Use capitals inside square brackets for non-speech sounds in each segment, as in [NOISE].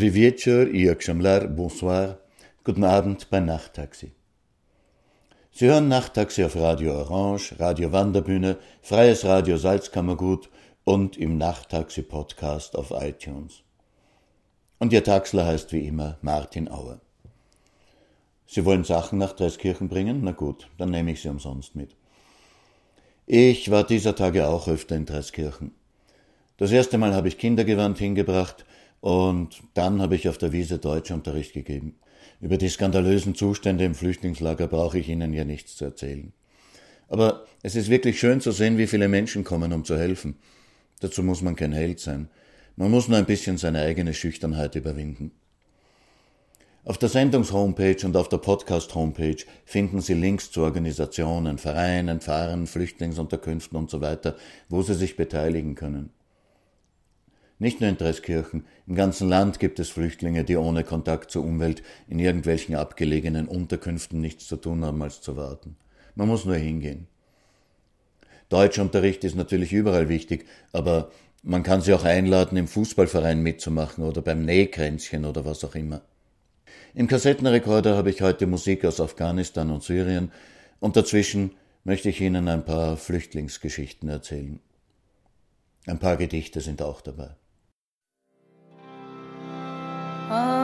Dobry wieczór i bonsoir. Guten Abend bei Nachttaxi. Sie hören Nachttaxi auf Radio Orange, Radio Wanderbühne, Freies Radio Salzkammergut und im Nachttaxi Podcast auf iTunes. Und Ihr Taxler heißt wie immer Martin Auer. Sie wollen Sachen nach Dreiskirchen bringen? Na gut, dann nehme ich sie umsonst mit. Ich war dieser Tage auch öfter in Dreiskirchen. Das erste Mal habe ich Kindergewand hingebracht, und dann habe ich auf der Wiese Deutschunterricht gegeben. Über die skandalösen Zustände im Flüchtlingslager brauche ich Ihnen ja nichts zu erzählen. Aber es ist wirklich schön zu sehen, wie viele Menschen kommen, um zu helfen. Dazu muss man kein Held sein. Man muss nur ein bisschen seine eigene Schüchternheit überwinden. Auf der Sendungs-Homepage und auf der Podcast-Homepage finden Sie Links zu Organisationen, Vereinen, Pfarren, Flüchtlingsunterkünften und so wo Sie sich beteiligen können. Nicht nur in Dreskirchen, im ganzen Land gibt es Flüchtlinge, die ohne Kontakt zur Umwelt in irgendwelchen abgelegenen Unterkünften nichts zu tun haben, als zu warten. Man muss nur hingehen. Deutschunterricht ist natürlich überall wichtig, aber man kann sie auch einladen, im Fußballverein mitzumachen oder beim Nähkränzchen oder was auch immer. Im Kassettenrekorder habe ich heute Musik aus Afghanistan und Syrien und dazwischen möchte ich Ihnen ein paar Flüchtlingsgeschichten erzählen. Ein paar Gedichte sind auch dabei. Oh.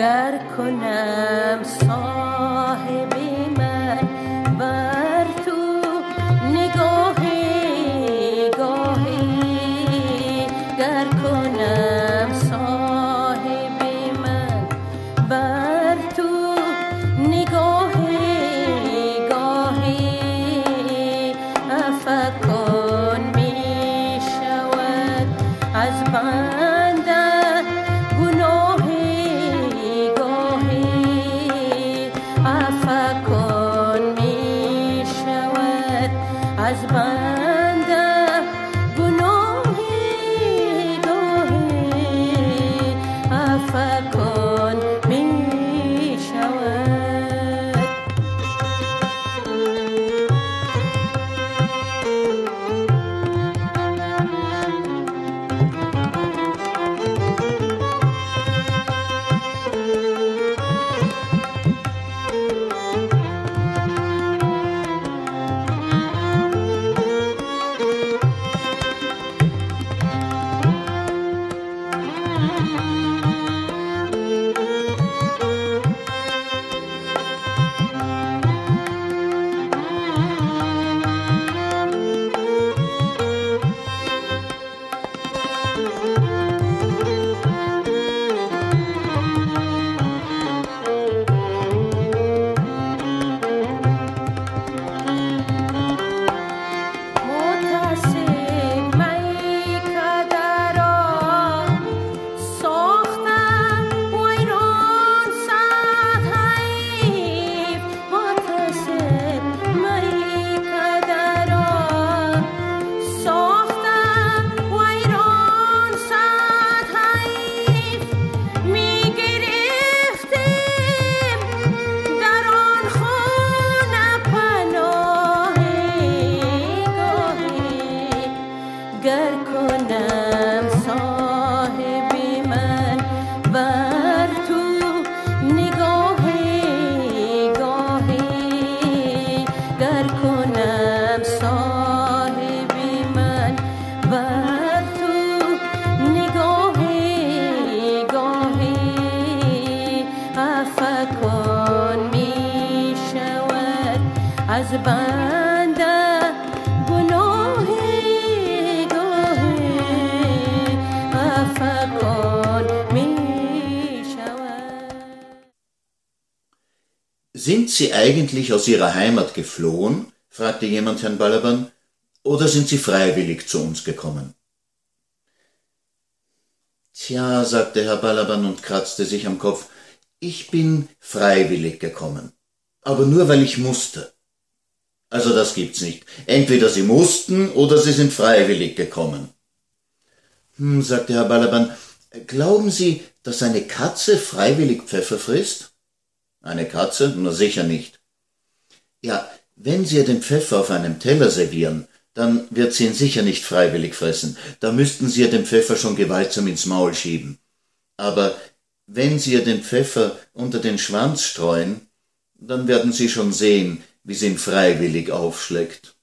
گر کنم صاحب eigentlich aus Ihrer Heimat geflohen? fragte jemand Herrn Balaban. Oder sind Sie freiwillig zu uns gekommen? Tja, sagte Herr Balaban und kratzte sich am Kopf, ich bin freiwillig gekommen. Aber nur weil ich musste. Also das gibt's nicht. Entweder Sie mussten oder Sie sind freiwillig gekommen. Hm, sagte Herr Balaban, glauben Sie, dass eine Katze freiwillig Pfeffer frisst? Eine Katze? Na sicher nicht. Ja, wenn Sie ihr den Pfeffer auf einem Teller servieren, dann wird sie ihn sicher nicht freiwillig fressen. Da müssten Sie ihr den Pfeffer schon gewaltsam ins Maul schieben. Aber wenn Sie ihr den Pfeffer unter den Schwanz streuen, dann werden Sie schon sehen, wie sie ihn freiwillig aufschlägt.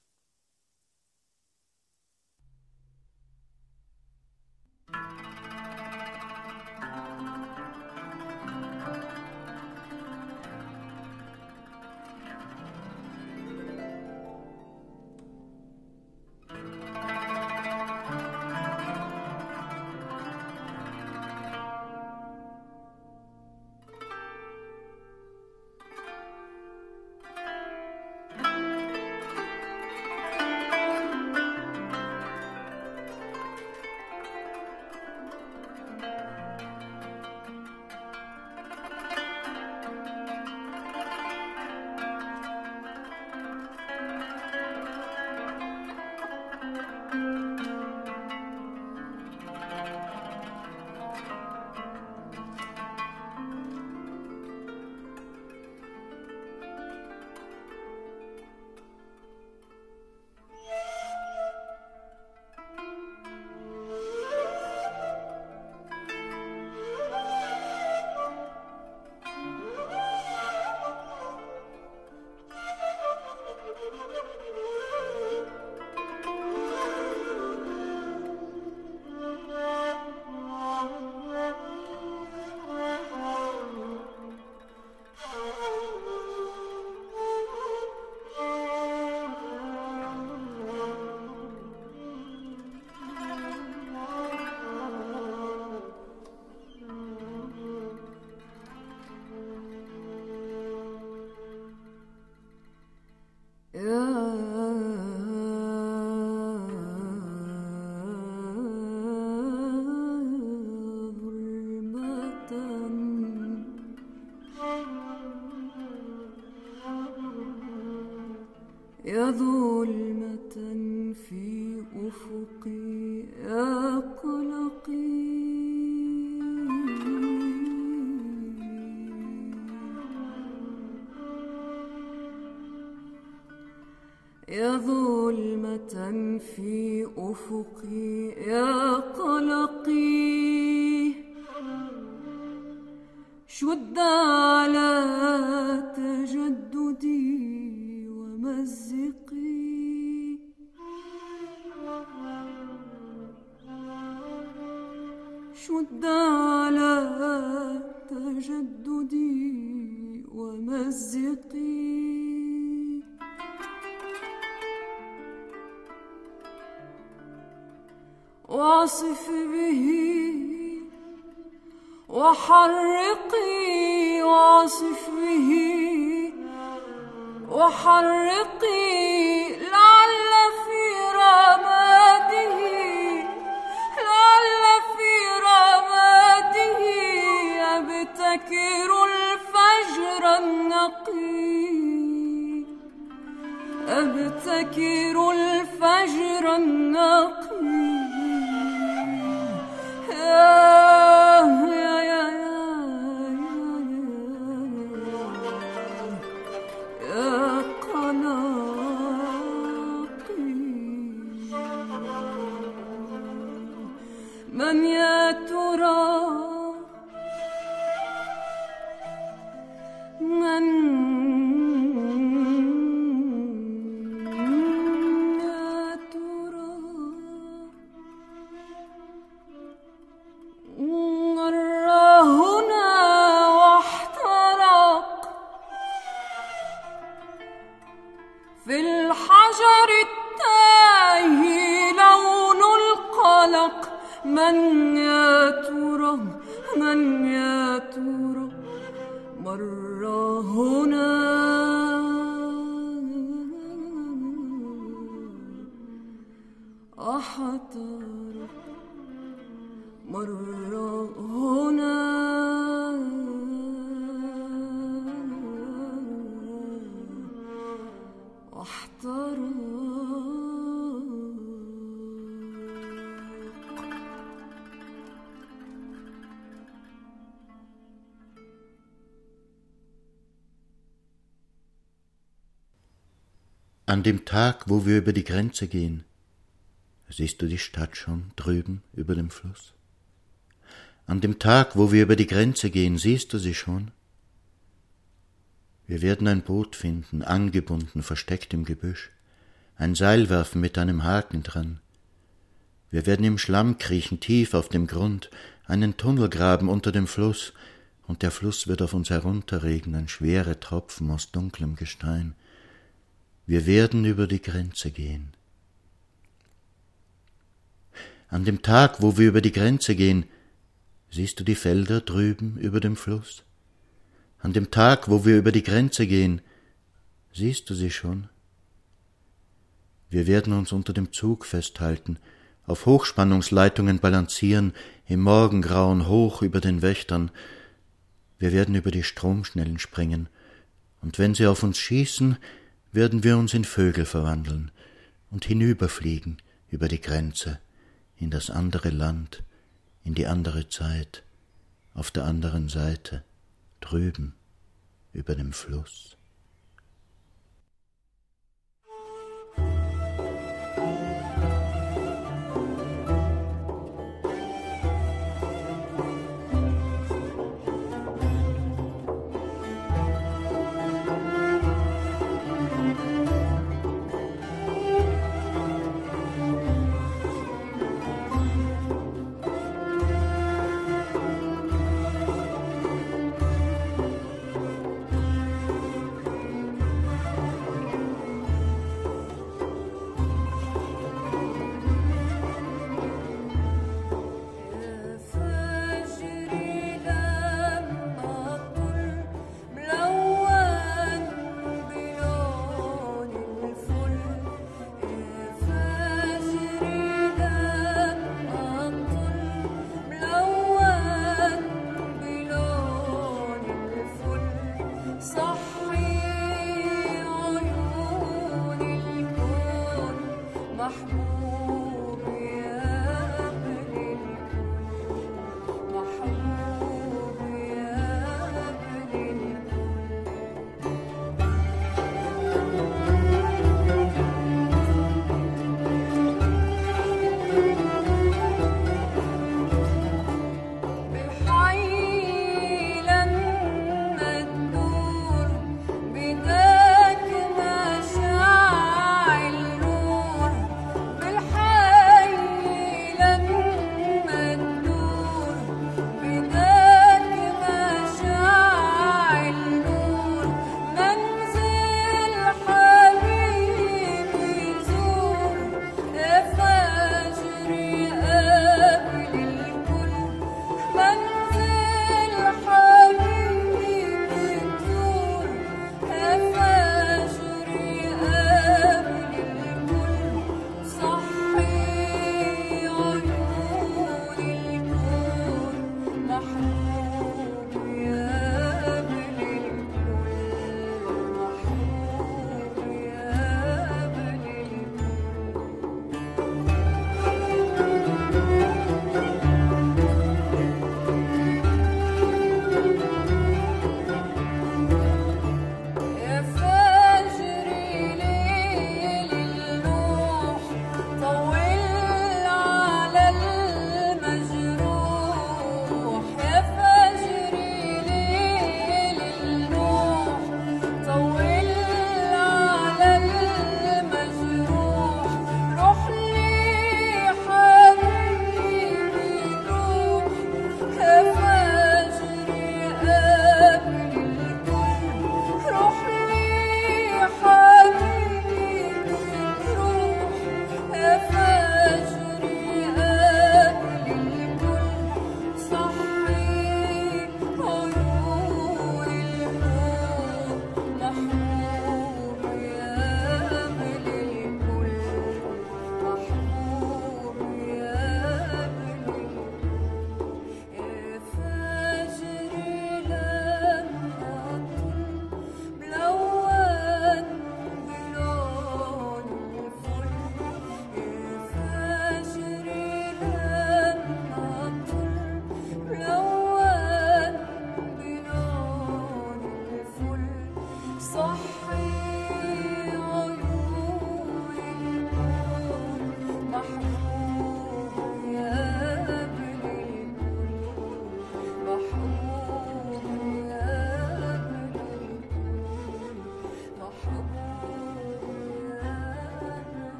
Dem Tag, wo wir über die Grenze gehen, siehst du die Stadt schon drüben über dem Fluss? An dem Tag, wo wir über die Grenze gehen, siehst du sie schon? Wir werden ein Boot finden, angebunden, versteckt im Gebüsch, ein Seil werfen mit einem Haken dran. Wir werden im Schlamm kriechen, tief auf dem Grund, einen Tunnel graben unter dem Fluss, und der Fluss wird auf uns herunterregnen, schwere Tropfen aus dunklem Gestein. Wir werden über die Grenze gehen. An dem Tag, wo wir über die Grenze gehen, siehst du die Felder drüben über dem Fluss? An dem Tag, wo wir über die Grenze gehen, siehst du sie schon? Wir werden uns unter dem Zug festhalten, auf Hochspannungsleitungen balancieren, im Morgengrauen hoch über den Wächtern. Wir werden über die Stromschnellen springen, und wenn sie auf uns schießen, werden wir uns in Vögel verwandeln und hinüberfliegen über die Grenze, in das andere Land, in die andere Zeit, auf der anderen Seite, drüben über dem Fluss.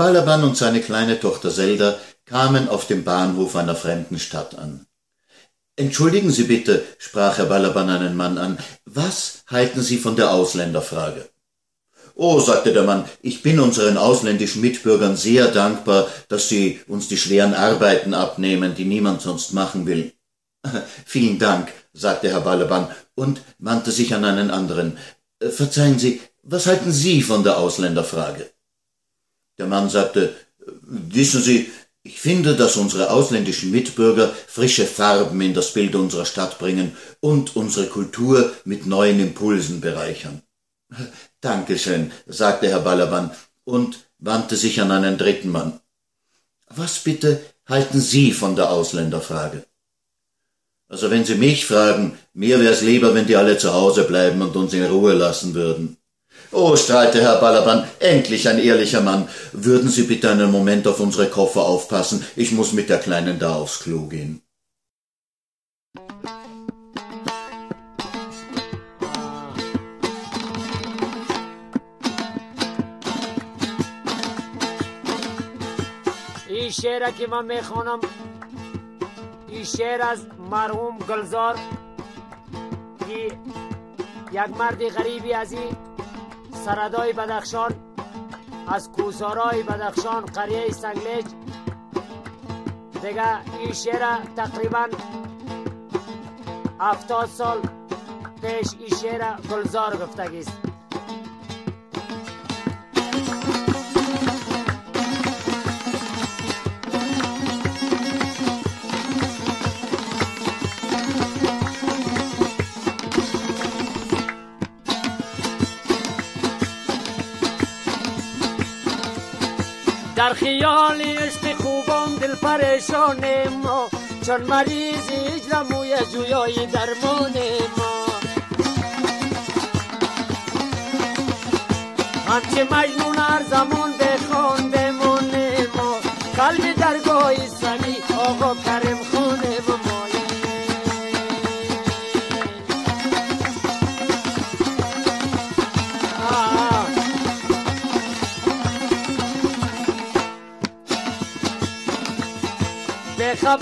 Balaban und seine kleine Tochter Zelda kamen auf dem Bahnhof einer fremden Stadt an. Entschuldigen Sie bitte, sprach Herr Balaban einen Mann an, was halten Sie von der Ausländerfrage? Oh, sagte der Mann, ich bin unseren ausländischen Mitbürgern sehr dankbar, dass sie uns die schweren Arbeiten abnehmen, die niemand sonst machen will. [LAUGHS] Vielen Dank, sagte Herr Balaban und wandte sich an einen anderen. Verzeihen Sie, was halten Sie von der Ausländerfrage? Der Mann sagte, wissen Sie, ich finde, dass unsere ausländischen Mitbürger frische Farben in das Bild unserer Stadt bringen und unsere Kultur mit neuen Impulsen bereichern. [LAUGHS] Dankeschön, sagte Herr Balaban und wandte sich an einen dritten Mann. Was bitte halten Sie von der Ausländerfrage? Also wenn Sie mich fragen, mir wär's lieber, wenn die alle zu Hause bleiben und uns in Ruhe lassen würden. Oh, strahlte Herr Balaban, endlich ein ehrlicher Mann. Würden Sie bitte einen Moment auf unsere Koffer aufpassen? Ich muss mit der Kleinen da aufs Klo gehen. این شعر که من میخوانم این شعر از مرحوم گلزار که یک مرد غریبی از این سردای بدخشان از کوسارای بدخشان قریه سنگلیج دیگه این شعر تقریبا هفتاد سال پیش این شعر گلزار گفتگیست. در خیال عشق خوبان دل پریشان ما چون مریض هجر موی جویای درمان ما همچه مجنون هر زمان بخوان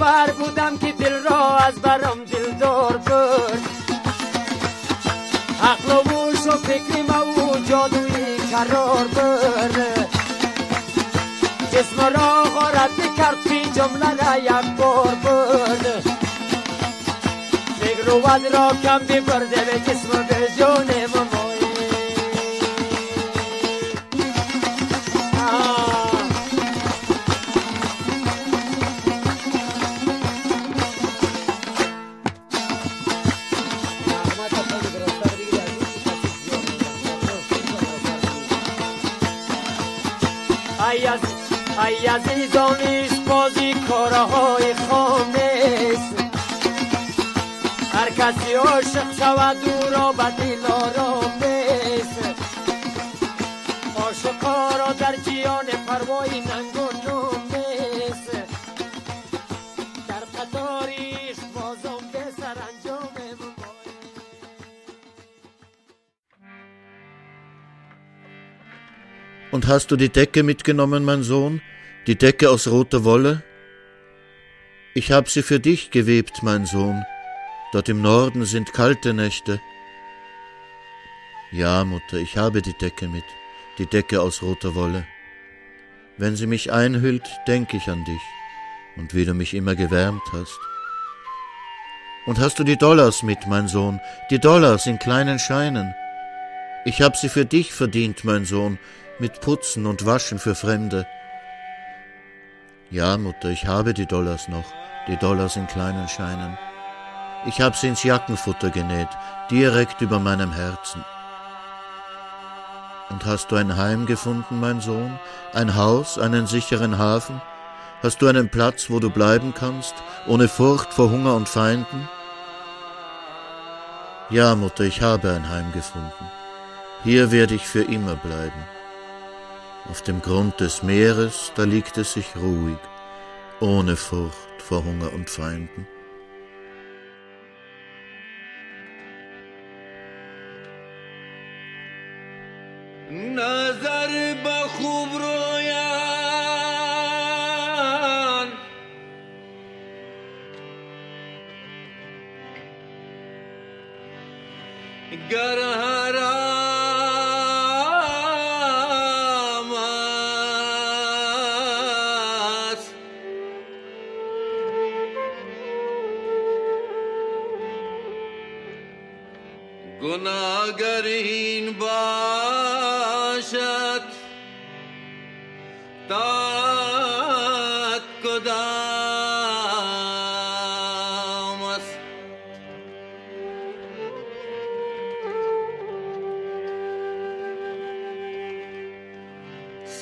خبر بودم که دل را از برم دل دار برد عقل و هوش و فکر ما و جادوی قرار برد جسم را غارت کرد فی جمله را یک بار برد ود را کم ببرده به جسم به جان ای عزیزانیش بازی کارهای خانه هر کسی عاشق شود او را به دل آرامش عاشقا را در جیان پروای ننگ و نومش در قطاریش بازم به سرانجام Und hast du die Decke mitgenommen, mein Sohn? Die Decke aus roter Wolle? Ich hab sie für dich gewebt, mein Sohn. Dort im Norden sind kalte Nächte. Ja, Mutter, ich habe die Decke mit, die Decke aus roter Wolle. Wenn sie mich einhüllt, denk ich an dich und wie du mich immer gewärmt hast. Und hast du die Dollars mit, mein Sohn, die Dollars in kleinen Scheinen? Ich hab sie für dich verdient, mein Sohn, mit Putzen und Waschen für Fremde. Ja, Mutter, ich habe die Dollars noch, die Dollars in kleinen Scheinen. Ich hab sie ins Jackenfutter genäht, direkt über meinem Herzen. Und hast du ein Heim gefunden, mein Sohn? Ein Haus, einen sicheren Hafen? Hast du einen Platz, wo du bleiben kannst, ohne Furcht vor Hunger und Feinden? Ja, Mutter, ich habe ein Heim gefunden. Hier werde ich für immer bleiben. Auf dem Grund des Meeres, da liegt es sich ruhig, ohne Furcht vor Hunger und Feinden. نظر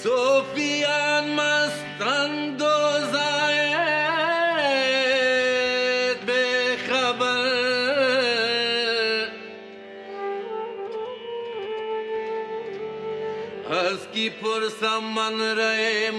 Sofian mastando zayet bekhaber Az ki pursam man rae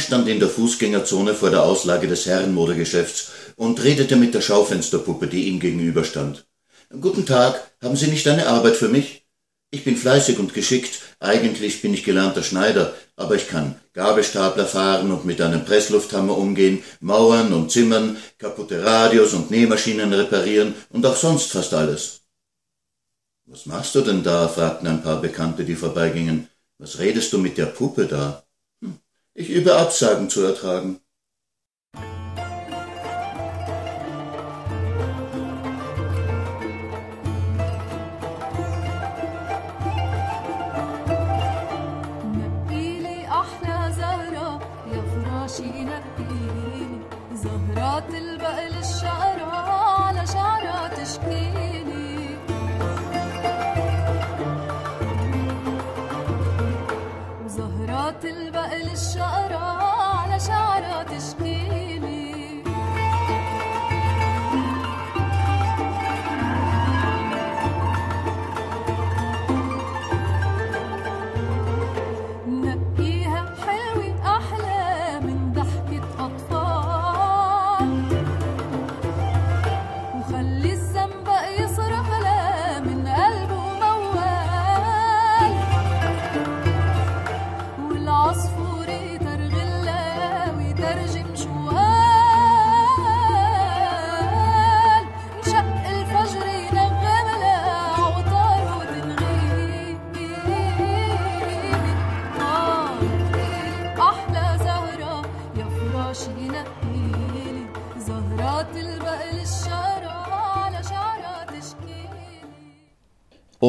stand in der Fußgängerzone vor der Auslage des Herrenmodegeschäfts und redete mit der Schaufensterpuppe, die ihm gegenüberstand. Guten Tag, haben Sie nicht eine Arbeit für mich? Ich bin fleißig und geschickt. Eigentlich bin ich gelernter Schneider, aber ich kann Gabelstapler fahren und mit einem Presslufthammer umgehen, Mauern und Zimmern, kaputte Radios und Nähmaschinen reparieren und auch sonst fast alles. Was machst du denn da? fragten ein paar Bekannte, die vorbeigingen. Was redest du mit der Puppe da? Hm, ich übe Absagen zu ertragen. نقيلي أحلى زهرة يا فراشي نقيلي زهرات البقل الشقرة على شعرها تشكيلي شقرة على شعري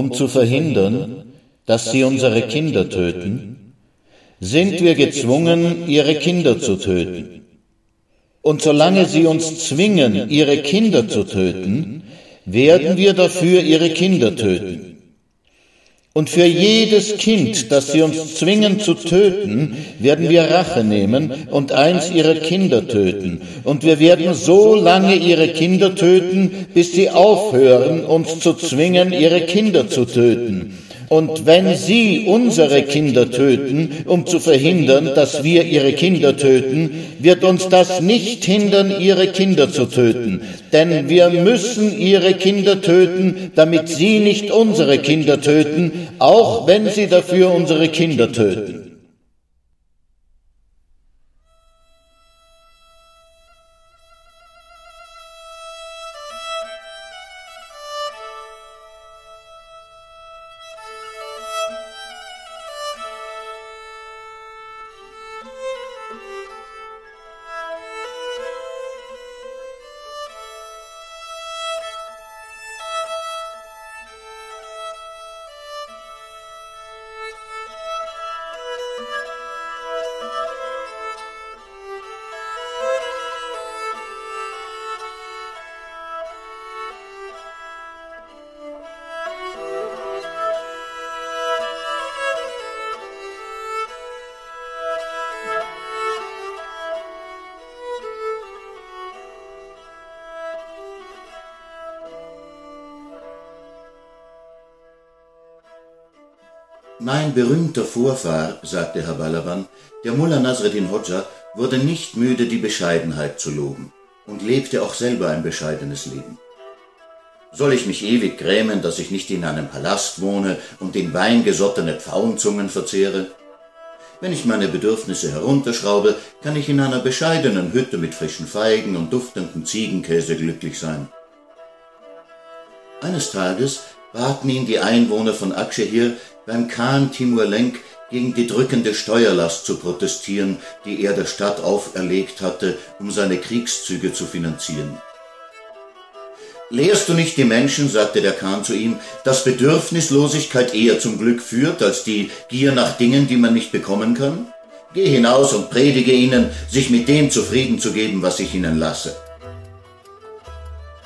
Um zu verhindern, dass sie unsere Kinder töten, sind wir gezwungen, ihre Kinder zu töten. Und solange sie uns zwingen, ihre Kinder zu töten, werden wir dafür ihre Kinder töten. Und für jedes Kind, das sie uns zwingen zu töten, werden wir Rache nehmen und eins ihrer Kinder töten. Und wir werden so lange ihre Kinder töten, bis sie aufhören, uns zu zwingen, ihre Kinder zu töten. Und wenn sie unsere Kinder töten, um zu verhindern, dass wir ihre Kinder töten, wird uns das nicht hindern, ihre Kinder zu töten. Denn wir müssen ihre Kinder töten, damit sie nicht unsere Kinder töten, auch wenn sie dafür unsere Kinder töten. Berühmter Vorfahr, sagte Herr Balaban, der Mullah Nasreddin Hodja, wurde nicht müde, die Bescheidenheit zu loben und lebte auch selber ein bescheidenes Leben. Soll ich mich ewig grämen, dass ich nicht in einem Palast wohne und in Wein gesottene Pfauenzungen verzehre? Wenn ich meine Bedürfnisse herunterschraube, kann ich in einer bescheidenen Hütte mit frischen Feigen und duftenden Ziegenkäse glücklich sein. Eines Tages baten ihn die Einwohner von Akshehir, beim Khan Timur Lenk gegen die drückende Steuerlast zu protestieren, die er der Stadt auferlegt hatte, um seine Kriegszüge zu finanzieren. Lehrst du nicht die Menschen, sagte der Khan zu ihm, dass Bedürfnislosigkeit eher zum Glück führt, als die Gier nach Dingen, die man nicht bekommen kann? Geh hinaus und predige ihnen, sich mit dem zufrieden zu geben, was ich ihnen lasse.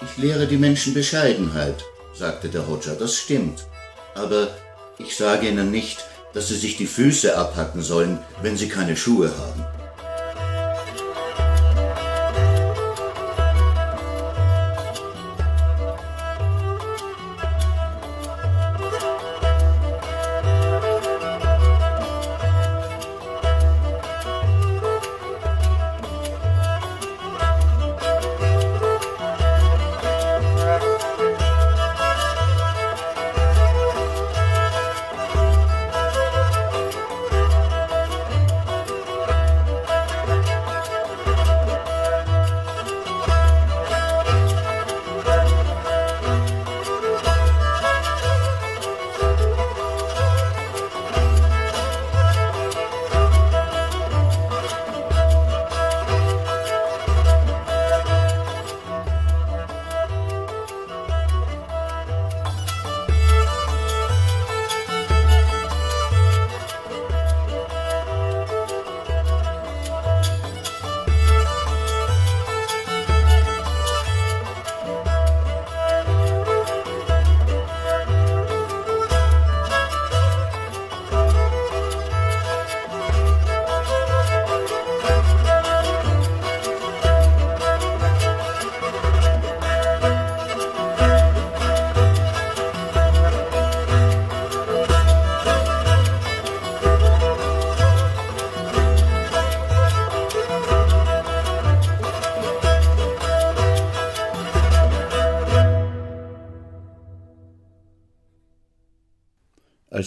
Ich lehre die Menschen Bescheidenheit, sagte der Hodja, das stimmt. Aber ich sage ihnen nicht, dass sie sich die Füße abhacken sollen, wenn sie keine Schuhe haben.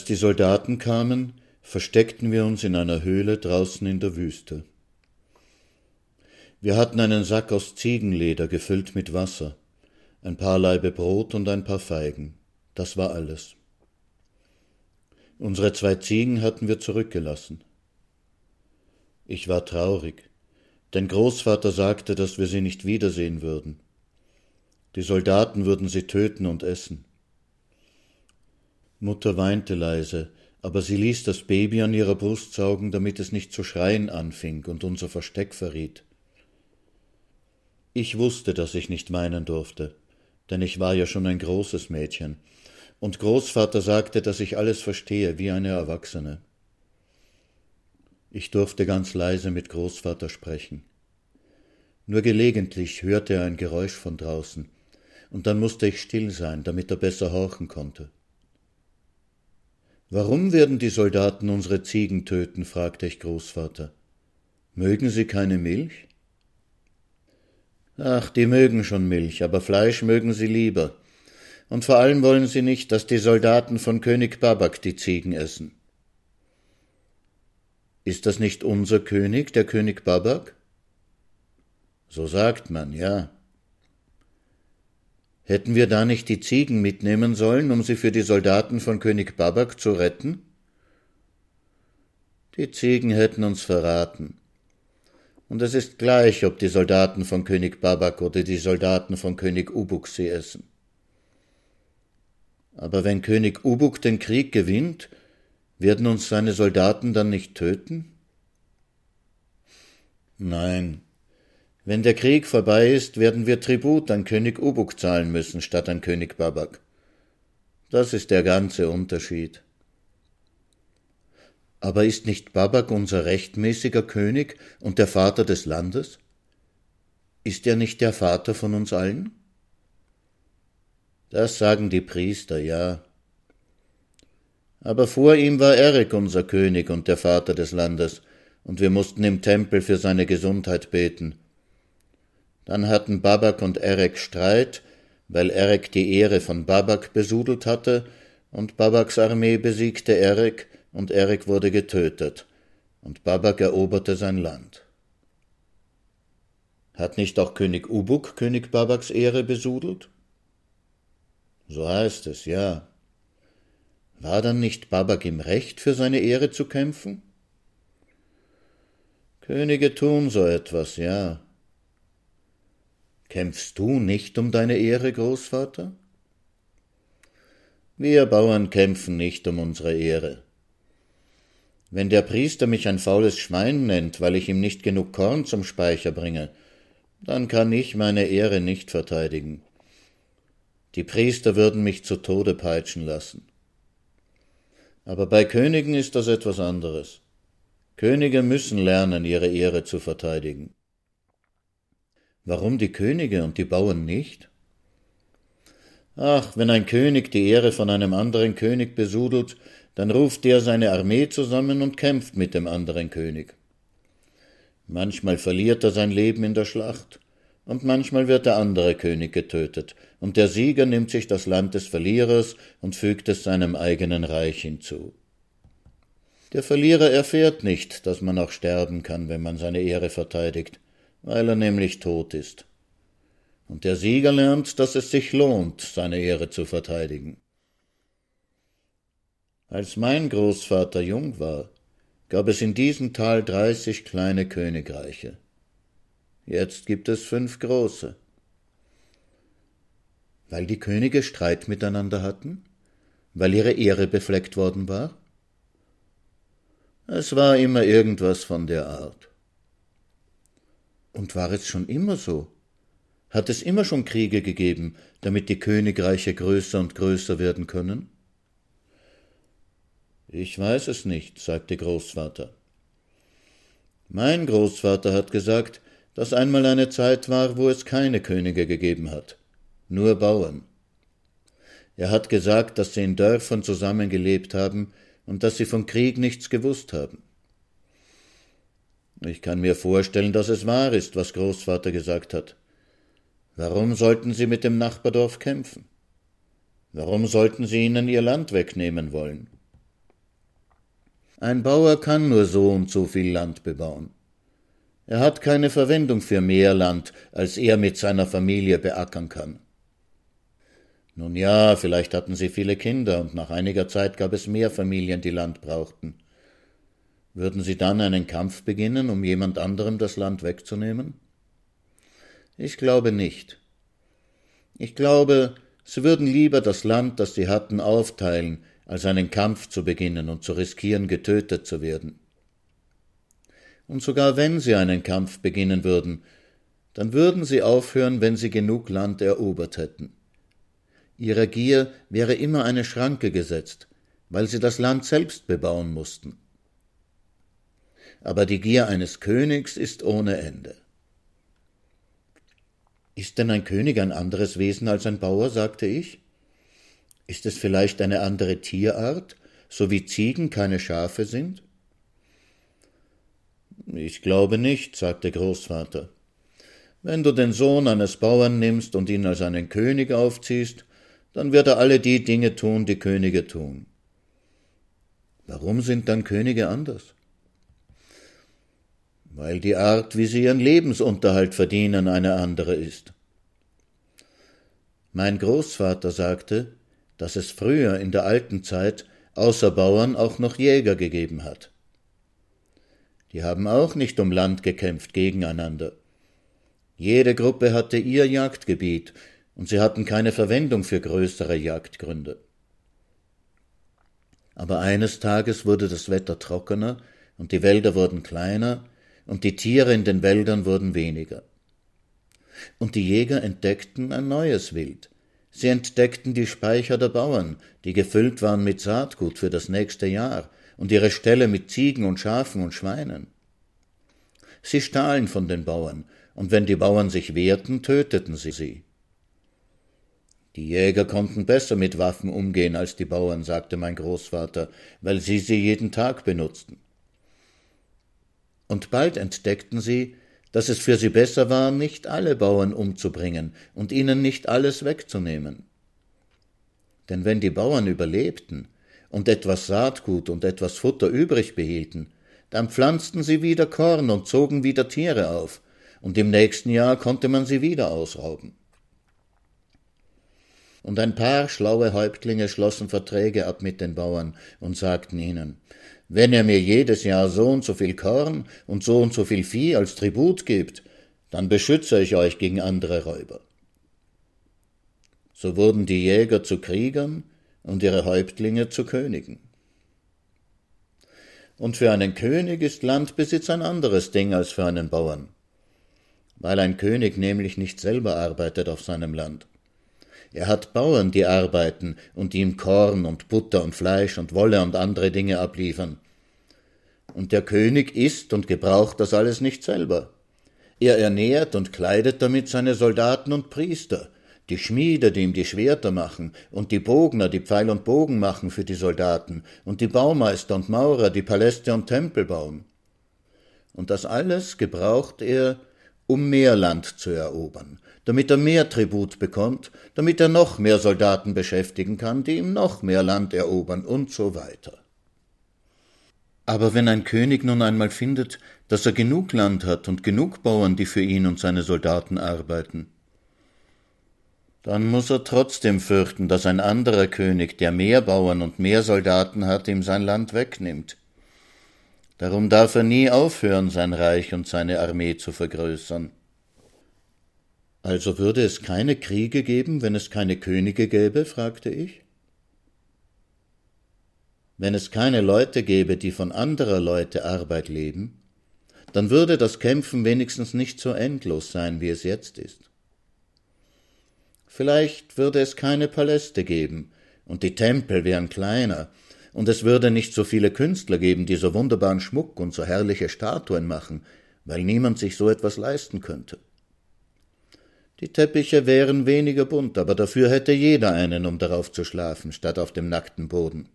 Die Soldaten kamen, versteckten wir uns in einer Höhle draußen in der Wüste. Wir hatten einen Sack aus Ziegenleder gefüllt mit Wasser, ein paar Laibe Brot und ein paar Feigen. Das war alles. Unsere zwei Ziegen hatten wir zurückgelassen. Ich war traurig, denn Großvater sagte, dass wir sie nicht wiedersehen würden. Die Soldaten würden sie töten und essen. Mutter weinte leise, aber sie ließ das Baby an ihrer Brust saugen, damit es nicht zu schreien anfing und unser Versteck verriet. Ich wusste, dass ich nicht weinen durfte, denn ich war ja schon ein großes Mädchen, und Großvater sagte, dass ich alles verstehe wie eine Erwachsene. Ich durfte ganz leise mit Großvater sprechen. Nur gelegentlich hörte er ein Geräusch von draußen, und dann musste ich still sein, damit er besser horchen konnte. Warum werden die Soldaten unsere Ziegen töten? fragte ich Großvater. Mögen sie keine Milch? Ach, die mögen schon Milch, aber Fleisch mögen sie lieber. Und vor allem wollen sie nicht, dass die Soldaten von König Babak die Ziegen essen. Ist das nicht unser König, der König Babak? So sagt man, ja. Hätten wir da nicht die Ziegen mitnehmen sollen, um sie für die Soldaten von König Babak zu retten? Die Ziegen hätten uns verraten. Und es ist gleich, ob die Soldaten von König Babak oder die Soldaten von König Ubuk sie essen. Aber wenn König Ubuk den Krieg gewinnt, werden uns seine Soldaten dann nicht töten? Nein, wenn der Krieg vorbei ist, werden wir Tribut an König Ubuk zahlen müssen statt an König Babak. Das ist der ganze Unterschied. Aber ist nicht Babak unser rechtmäßiger König und der Vater des Landes? Ist er nicht der Vater von uns allen? Das sagen die Priester, ja. Aber vor ihm war Erik unser König und der Vater des Landes, und wir mussten im Tempel für seine Gesundheit beten. Dann hatten Babak und Erek Streit, weil Erek die Ehre von Babak besudelt hatte, und Babaks Armee besiegte Erek, und Erek wurde getötet, und Babak eroberte sein Land. Hat nicht auch König Ubuk König Babaks Ehre besudelt? So heißt es, ja. War dann nicht Babak im Recht, für seine Ehre zu kämpfen? Könige tun so etwas, ja. Kämpfst du nicht um deine Ehre, Großvater? Wir Bauern kämpfen nicht um unsere Ehre. Wenn der Priester mich ein faules Schwein nennt, weil ich ihm nicht genug Korn zum Speicher bringe, dann kann ich meine Ehre nicht verteidigen. Die Priester würden mich zu Tode peitschen lassen. Aber bei Königen ist das etwas anderes. Könige müssen lernen, ihre Ehre zu verteidigen. Warum die Könige und die Bauern nicht? Ach, wenn ein König die Ehre von einem anderen König besudelt, dann ruft der seine Armee zusammen und kämpft mit dem anderen König. Manchmal verliert er sein Leben in der Schlacht, und manchmal wird der andere König getötet, und der Sieger nimmt sich das Land des Verlierers und fügt es seinem eigenen Reich hinzu. Der Verlierer erfährt nicht, dass man auch sterben kann, wenn man seine Ehre verteidigt, weil er nämlich tot ist. Und der Sieger lernt, dass es sich lohnt, seine Ehre zu verteidigen. Als mein Großvater jung war, gab es in diesem Tal dreißig kleine Königreiche. Jetzt gibt es fünf große. Weil die Könige Streit miteinander hatten? Weil ihre Ehre befleckt worden war? Es war immer irgendwas von der Art. Und war es schon immer so? Hat es immer schon Kriege gegeben, damit die Königreiche größer und größer werden können? Ich weiß es nicht, sagte Großvater. Mein Großvater hat gesagt, dass einmal eine Zeit war, wo es keine Könige gegeben hat, nur Bauern. Er hat gesagt, dass sie in Dörfern zusammengelebt haben und dass sie vom Krieg nichts gewusst haben. Ich kann mir vorstellen, dass es wahr ist, was Großvater gesagt hat. Warum sollten Sie mit dem Nachbardorf kämpfen? Warum sollten Sie ihnen ihr Land wegnehmen wollen? Ein Bauer kann nur so und so viel Land bebauen. Er hat keine Verwendung für mehr Land, als er mit seiner Familie beackern kann. Nun ja, vielleicht hatten sie viele Kinder und nach einiger Zeit gab es mehr Familien, die Land brauchten. Würden sie dann einen Kampf beginnen, um jemand anderem das Land wegzunehmen? Ich glaube nicht. Ich glaube, sie würden lieber das Land, das sie hatten, aufteilen, als einen Kampf zu beginnen und zu riskieren, getötet zu werden. Und sogar wenn sie einen Kampf beginnen würden, dann würden sie aufhören, wenn sie genug Land erobert hätten. Ihrer Gier wäre immer eine Schranke gesetzt, weil sie das Land selbst bebauen mussten. Aber die Gier eines Königs ist ohne Ende. Ist denn ein König ein anderes Wesen als ein Bauer? sagte ich. Ist es vielleicht eine andere Tierart, so wie Ziegen keine Schafe sind? Ich glaube nicht, sagte Großvater. Wenn du den Sohn eines Bauern nimmst und ihn als einen König aufziehst, dann wird er alle die Dinge tun, die Könige tun. Warum sind dann Könige anders? Weil die Art, wie sie ihren Lebensunterhalt verdienen, eine andere ist. Mein Großvater sagte, dass es früher in der alten Zeit außer Bauern auch noch Jäger gegeben hat. Die haben auch nicht um Land gekämpft gegeneinander. Jede Gruppe hatte ihr Jagdgebiet, und sie hatten keine Verwendung für größere Jagdgründe. Aber eines Tages wurde das Wetter trockener, und die Wälder wurden kleiner, und die Tiere in den Wäldern wurden weniger. Und die Jäger entdeckten ein neues Wild, Sie entdeckten die Speicher der Bauern, die gefüllt waren mit Saatgut für das nächste Jahr und ihre Ställe mit Ziegen und Schafen und Schweinen. Sie stahlen von den Bauern, und wenn die Bauern sich wehrten, töteten sie sie. Die Jäger konnten besser mit Waffen umgehen als die Bauern, sagte mein Großvater, weil sie sie jeden Tag benutzten. Und bald entdeckten sie, dass es für sie besser war, nicht alle Bauern umzubringen und ihnen nicht alles wegzunehmen. Denn wenn die Bauern überlebten und etwas Saatgut und etwas Futter übrig behielten, dann pflanzten sie wieder Korn und zogen wieder Tiere auf, und im nächsten Jahr konnte man sie wieder ausrauben. Und ein paar schlaue Häuptlinge schlossen Verträge ab mit den Bauern und sagten ihnen, wenn ihr mir jedes Jahr so und so viel Korn und so und so viel Vieh als Tribut gebt, dann beschütze ich euch gegen andere Räuber. So wurden die Jäger zu Kriegern und ihre Häuptlinge zu Königen. Und für einen König ist Landbesitz ein anderes Ding als für einen Bauern, weil ein König nämlich nicht selber arbeitet auf seinem Land. Er hat Bauern, die arbeiten und ihm Korn und Butter und Fleisch und Wolle und andere Dinge abliefern. Und der König isst und gebraucht das alles nicht selber. Er ernährt und kleidet damit seine Soldaten und Priester, die Schmiede, die ihm die Schwerter machen, und die Bogner, die Pfeil und Bogen machen für die Soldaten, und die Baumeister und Maurer, die Paläste und Tempel bauen. Und das alles gebraucht er, um mehr Land zu erobern, damit er mehr Tribut bekommt, damit er noch mehr Soldaten beschäftigen kann, die ihm noch mehr Land erobern und so weiter. Aber wenn ein König nun einmal findet, dass er genug Land hat und genug Bauern, die für ihn und seine Soldaten arbeiten, dann muss er trotzdem fürchten, dass ein anderer König, der mehr Bauern und mehr Soldaten hat, ihm sein Land wegnimmt. Darum darf er nie aufhören, sein Reich und seine Armee zu vergrößern. Also würde es keine Kriege geben, wenn es keine Könige gäbe? fragte ich. Wenn es keine Leute gäbe, die von anderer Leute Arbeit leben, dann würde das Kämpfen wenigstens nicht so endlos sein, wie es jetzt ist. Vielleicht würde es keine Paläste geben, und die Tempel wären kleiner, und es würde nicht so viele Künstler geben, die so wunderbaren Schmuck und so herrliche Statuen machen, weil niemand sich so etwas leisten könnte. Die Teppiche wären weniger bunt, aber dafür hätte jeder einen, um darauf zu schlafen, statt auf dem nackten Boden.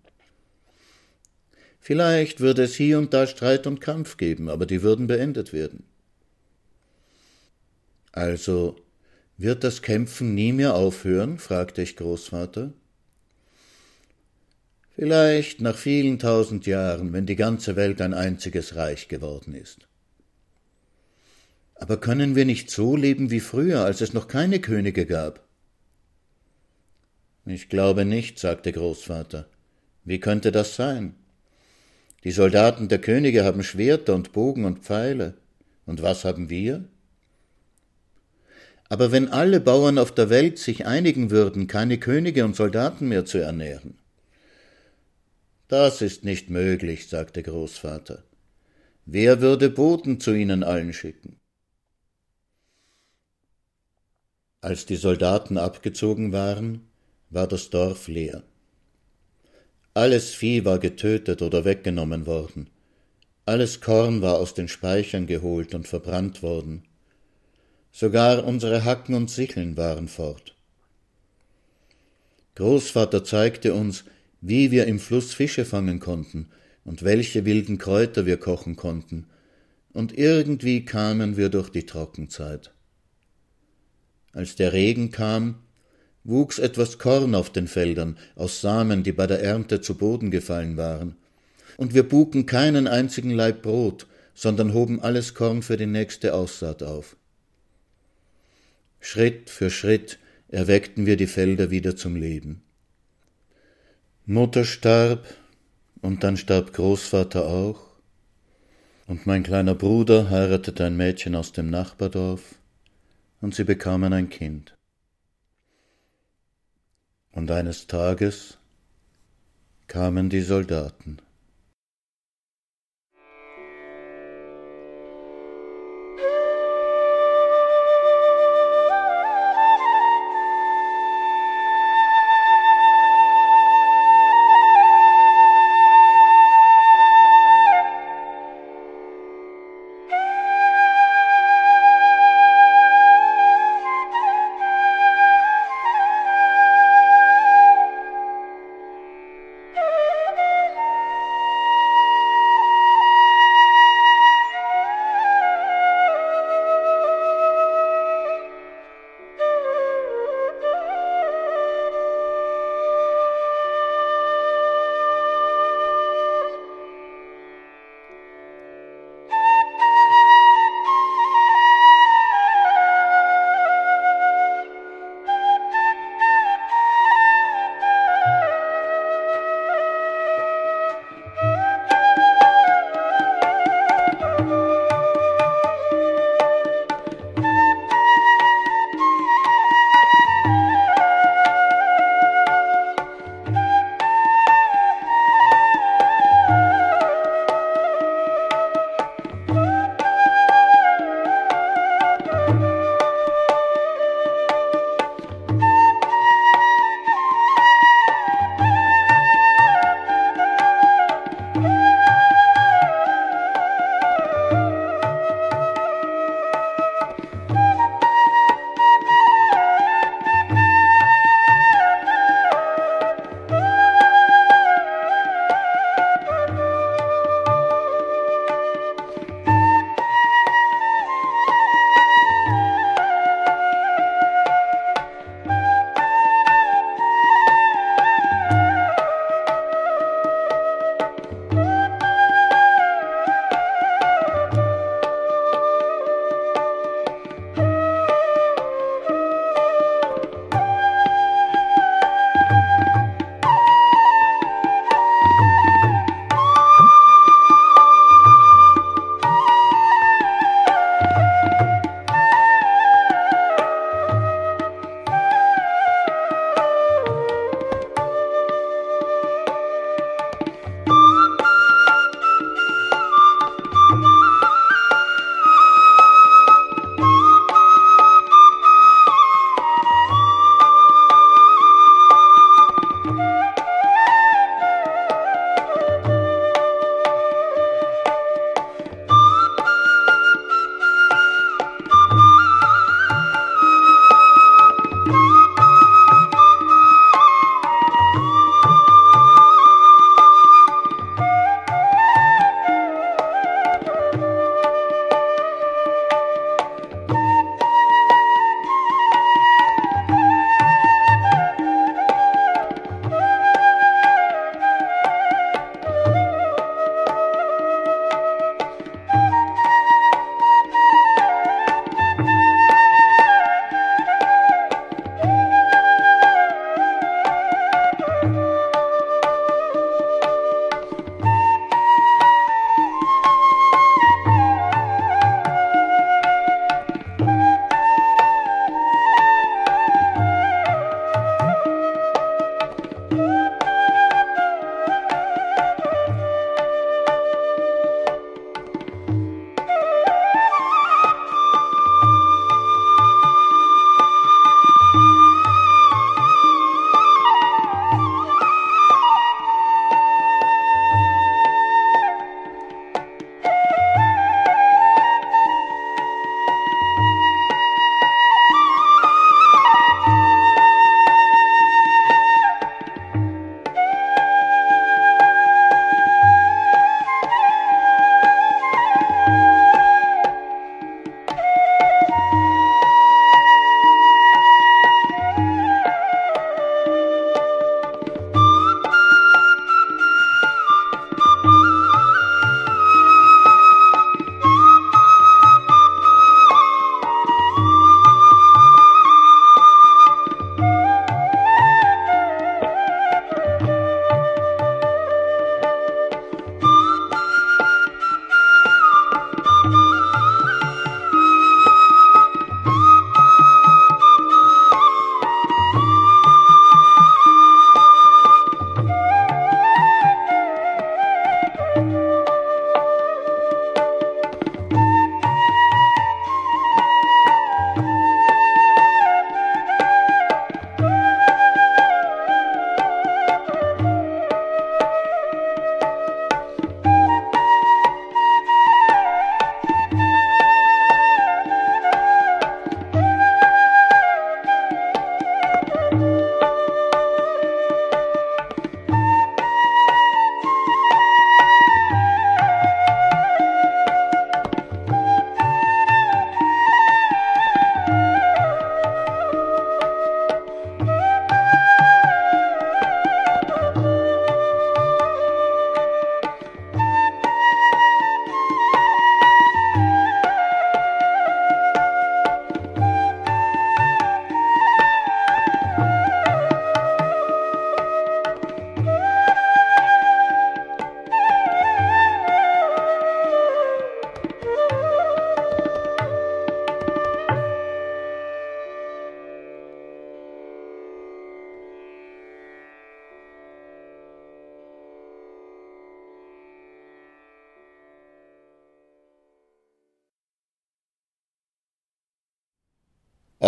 Vielleicht würde es hier und da Streit und Kampf geben, aber die würden beendet werden. Also wird das Kämpfen nie mehr aufhören? fragte ich Großvater. Vielleicht nach vielen tausend Jahren, wenn die ganze Welt ein einziges Reich geworden ist. Aber können wir nicht so leben wie früher, als es noch keine Könige gab? Ich glaube nicht, sagte Großvater. Wie könnte das sein? Die Soldaten der Könige haben Schwerter und Bogen und Pfeile. Und was haben wir? Aber wenn alle Bauern auf der Welt sich einigen würden, keine Könige und Soldaten mehr zu ernähren. Das ist nicht möglich, sagte Großvater. Wer würde Boten zu ihnen allen schicken? Als die Soldaten abgezogen waren, war das Dorf leer. Alles Vieh war getötet oder weggenommen worden. Alles Korn war aus den Speichern geholt und verbrannt worden. Sogar unsere Hacken und Sicheln waren fort. Großvater zeigte uns, wie wir im Fluss Fische fangen konnten und welche wilden Kräuter wir kochen konnten, und irgendwie kamen wir durch die Trockenzeit. Als der Regen kam, wuchs etwas Korn auf den Feldern aus Samen, die bei der Ernte zu Boden gefallen waren, und wir buken keinen einzigen Laib Brot, sondern hoben alles Korn für die nächste Aussaat auf. Schritt für Schritt erweckten wir die Felder wieder zum Leben. Mutter starb, und dann starb Großvater auch, und mein kleiner Bruder heiratete ein Mädchen aus dem Nachbardorf, und sie bekamen ein Kind. Und eines Tages kamen die Soldaten.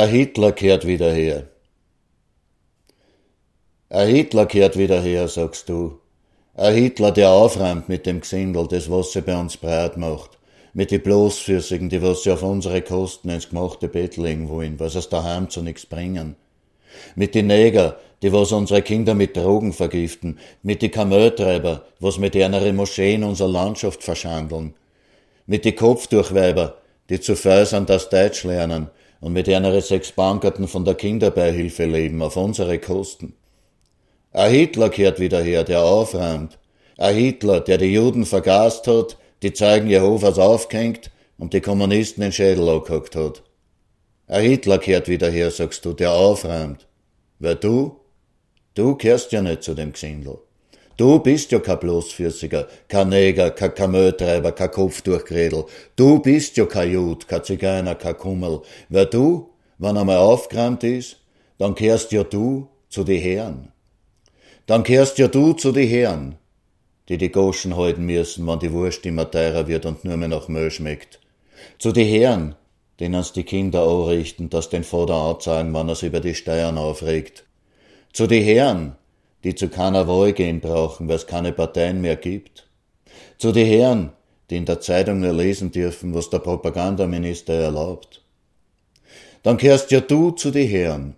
Ein Hitler kehrt wieder her. Ein Hitler kehrt wieder her, sagst du. Ein Hitler, der aufräumt mit dem Gesindel, das was sie bei uns breit macht. Mit die Bloßfüßigen, die was sie auf unsere Kosten ins gemachte Bett legen wollen, was es daheim zu nix bringen. Mit die Neger, die was unsere Kinder mit Drogen vergiften. Mit die Kameltreiber, was mit ihren Moscheen unsere Landschaft verschandeln. Mit die Kopfdurchweiber, die zu sind, das Deutsch lernen und mit ihren sechs Bankerten von der Kinderbeihilfe leben, auf unsere Kosten. Ein Hitler kehrt wieder her, der aufräumt. Ein Hitler, der die Juden vergast hat, die Zeugen Jehovas aufgehängt und die Kommunisten in Schädel angehackt hat. Ein Hitler kehrt wieder her, sagst du, der aufräumt. Weil du, du kehrst ja nicht zu dem Gesindel. Du bist ja kein Bloßfüßiger, kein Neger, kein Kameltreiber, kein Kopfdurchgredel. Du bist ja kein Jud, kein Zigeuner, kein Kummel. Weil du, wenn einmal aufgeräumt ist, dann kehrst ja du zu die Herren dann kehrst ja du zu die Herren, die die Goschen halten müssen, wann die Wurst immer teurer wird und nur mehr nach Müll schmeckt. Zu die Herren, denen's die Kinder anrichten, dass den Vater anzeigen, wann er's über die Steuern aufregt. Zu die Herren, die zu keiner Wahl gehen brauchen, weil's keine Parteien mehr gibt. Zu die Herren, die in der Zeitung nur lesen dürfen, was der Propagandaminister erlaubt. Dann kehrst ja du zu die Herren,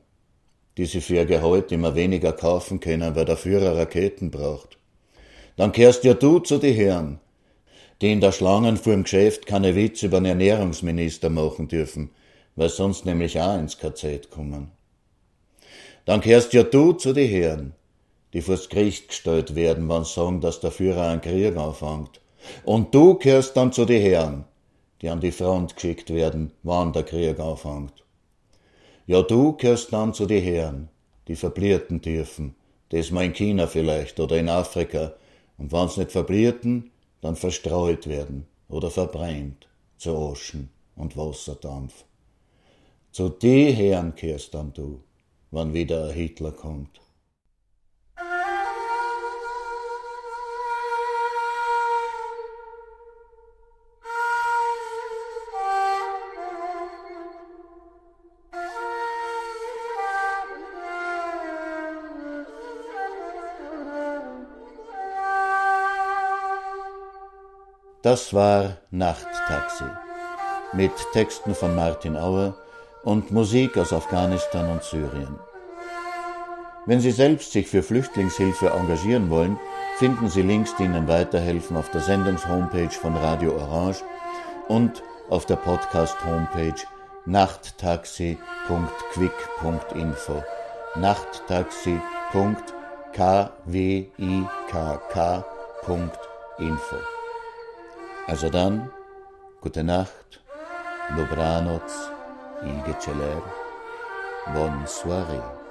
die sie für ihr Gehalt immer weniger kaufen können, weil der Führer Raketen braucht. Dann kehrst ja du zu die Herren, die in der Schlangen vorm Geschäft keine Witze über den Ernährungsminister machen dürfen, weil sonst nämlich auch ins KZ kommen. Dann kehrst ja du zu die Herren, die vors Gericht gestellt werden, wann sagen, dass der Führer einen Krieg anfängt. Und du kehrst dann zu die Herren, die an die Front geschickt werden, wann der Krieg anfängt. Ja, du gehörst dann zu die Herren, die verblierten dürfen, das mal in China vielleicht oder in Afrika, und wenn's nicht verblierten, dann verstreut werden oder verbrennt zu Oschen und Wasserdampf. Zu die Herren kehrst dann du, wann wieder ein Hitler kommt. Das war Nachttaxi mit Texten von Martin Auer und Musik aus Afghanistan und Syrien. Wenn Sie selbst sich für Flüchtlingshilfe engagieren wollen, finden Sie Links, die Ihnen weiterhelfen auf der Sendungshomepage von Radio Orange und auf der Podcast-Homepage nachttaxi.quick.info. Nachttaxi.kwikk.info. Also dann, gute Nacht, dobranoc i geceler, bonne.